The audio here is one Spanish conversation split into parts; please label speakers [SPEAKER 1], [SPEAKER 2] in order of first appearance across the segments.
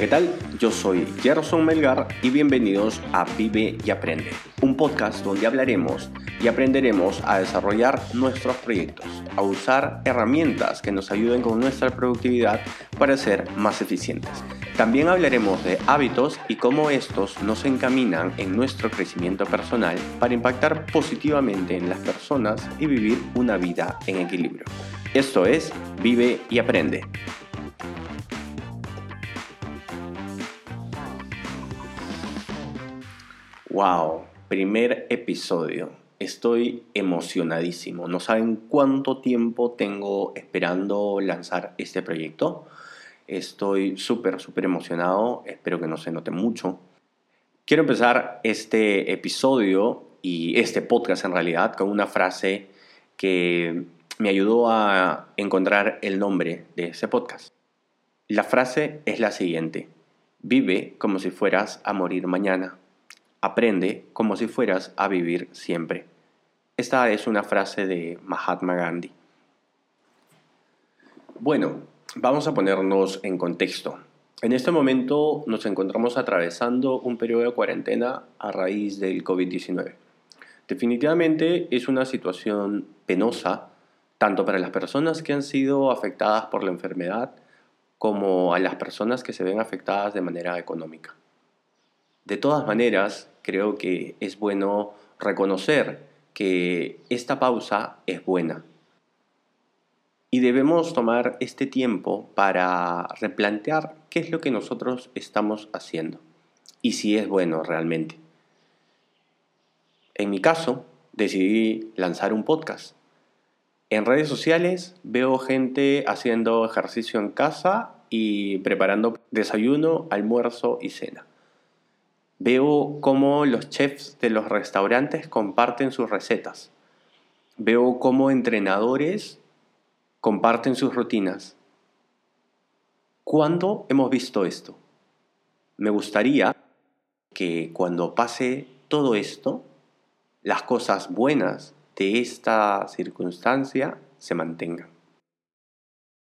[SPEAKER 1] ¿qué tal? Yo soy Gerson Melgar y bienvenidos a Vive y Aprende, un podcast donde hablaremos y aprenderemos a desarrollar nuestros proyectos, a usar herramientas que nos ayuden con nuestra productividad para ser más eficientes. También hablaremos de hábitos y cómo estos nos encaminan en nuestro crecimiento personal para impactar positivamente en las personas y vivir una vida en equilibrio. Esto es Vive y Aprende. Wow, primer episodio. Estoy emocionadísimo. No saben cuánto tiempo tengo esperando lanzar este proyecto. Estoy súper, súper emocionado. Espero que no se note mucho. Quiero empezar este episodio y este podcast en realidad con una frase que me ayudó a encontrar el nombre de ese podcast. La frase es la siguiente. Vive como si fueras a morir mañana. Aprende como si fueras a vivir siempre. Esta es una frase de Mahatma Gandhi. Bueno, vamos a ponernos en contexto. En este momento nos encontramos atravesando un periodo de cuarentena a raíz del COVID-19. Definitivamente es una situación penosa tanto para las personas que han sido afectadas por la enfermedad como a las personas que se ven afectadas de manera económica. De todas maneras, creo que es bueno reconocer que esta pausa es buena. Y debemos tomar este tiempo para replantear qué es lo que nosotros estamos haciendo y si es bueno realmente. En mi caso, decidí lanzar un podcast. En redes sociales veo gente haciendo ejercicio en casa y preparando desayuno, almuerzo y cena. Veo cómo los chefs de los restaurantes comparten sus recetas. Veo cómo entrenadores comparten sus rutinas. ¿Cuándo hemos visto esto? Me gustaría que cuando pase todo esto, las cosas buenas de esta circunstancia se mantengan.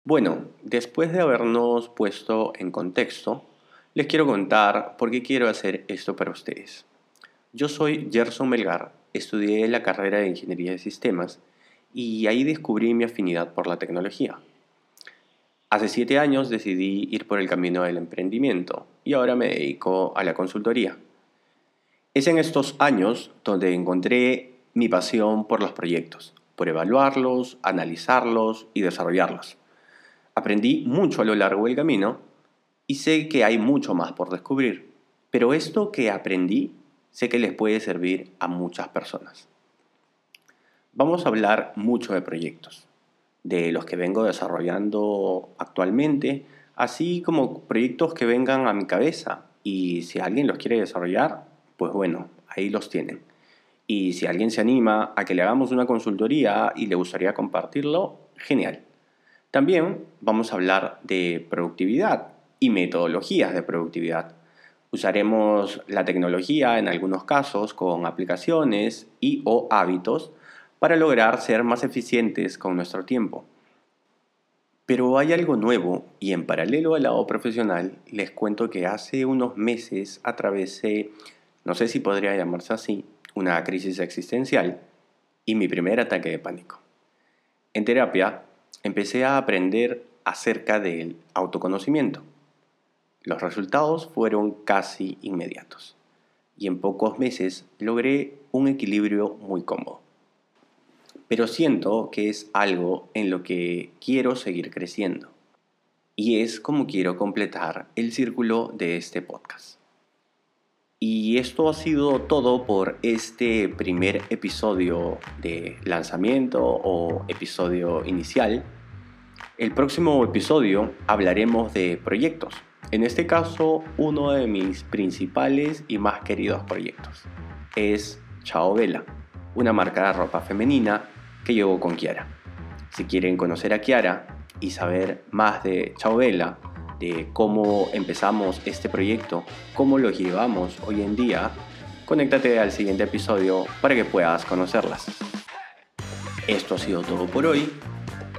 [SPEAKER 1] Bueno, después de habernos puesto en contexto, les quiero contar por qué quiero hacer esto para ustedes. Yo soy Gerson Melgar, estudié la carrera de Ingeniería de Sistemas y ahí descubrí mi afinidad por la tecnología. Hace siete años decidí ir por el camino del emprendimiento y ahora me dedico a la consultoría. Es en estos años donde encontré mi pasión por los proyectos, por evaluarlos, analizarlos y desarrollarlos. Aprendí mucho a lo largo del camino y sé que hay mucho más por descubrir, pero esto que aprendí sé que les puede servir a muchas personas. Vamos a hablar mucho de proyectos, de los que vengo desarrollando actualmente, así como proyectos que vengan a mi cabeza y si alguien los quiere desarrollar, pues bueno, ahí los tienen. Y si alguien se anima a que le hagamos una consultoría y le gustaría compartirlo, genial. También vamos a hablar de productividad, y metodologías de productividad. Usaremos la tecnología en algunos casos con aplicaciones y o hábitos para lograr ser más eficientes con nuestro tiempo. Pero hay algo nuevo y en paralelo al lado profesional les cuento que hace unos meses atravesé, no sé si podría llamarse así, una crisis existencial y mi primer ataque de pánico. En terapia empecé a aprender acerca del autoconocimiento los resultados fueron casi inmediatos y en pocos meses logré un equilibrio muy cómodo. Pero siento que es algo en lo que quiero seguir creciendo y es como quiero completar el círculo de este podcast. Y esto ha sido todo por este primer episodio de lanzamiento o episodio inicial. El próximo episodio hablaremos de proyectos en este caso, uno de mis principales y más queridos proyectos es Chao Vela, una marca de ropa femenina que llevo con Kiara. Si quieren conocer a Kiara y saber más de Chao Vela, de cómo empezamos este proyecto, cómo lo llevamos hoy en día, conéctate al siguiente episodio para que puedas conocerlas. Esto ha sido todo por hoy.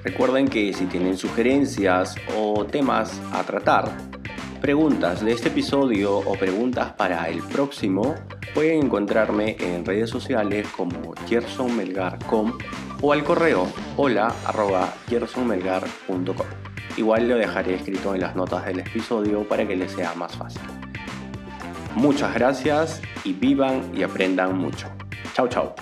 [SPEAKER 1] Recuerden que si tienen sugerencias o temas a tratar, preguntas de este episodio o preguntas para el próximo, pueden encontrarme en redes sociales como gersonmelgar.com o al correo hola. Igual lo dejaré escrito en las notas del episodio para que les sea más fácil. Muchas gracias y vivan y aprendan mucho. Chao, chao.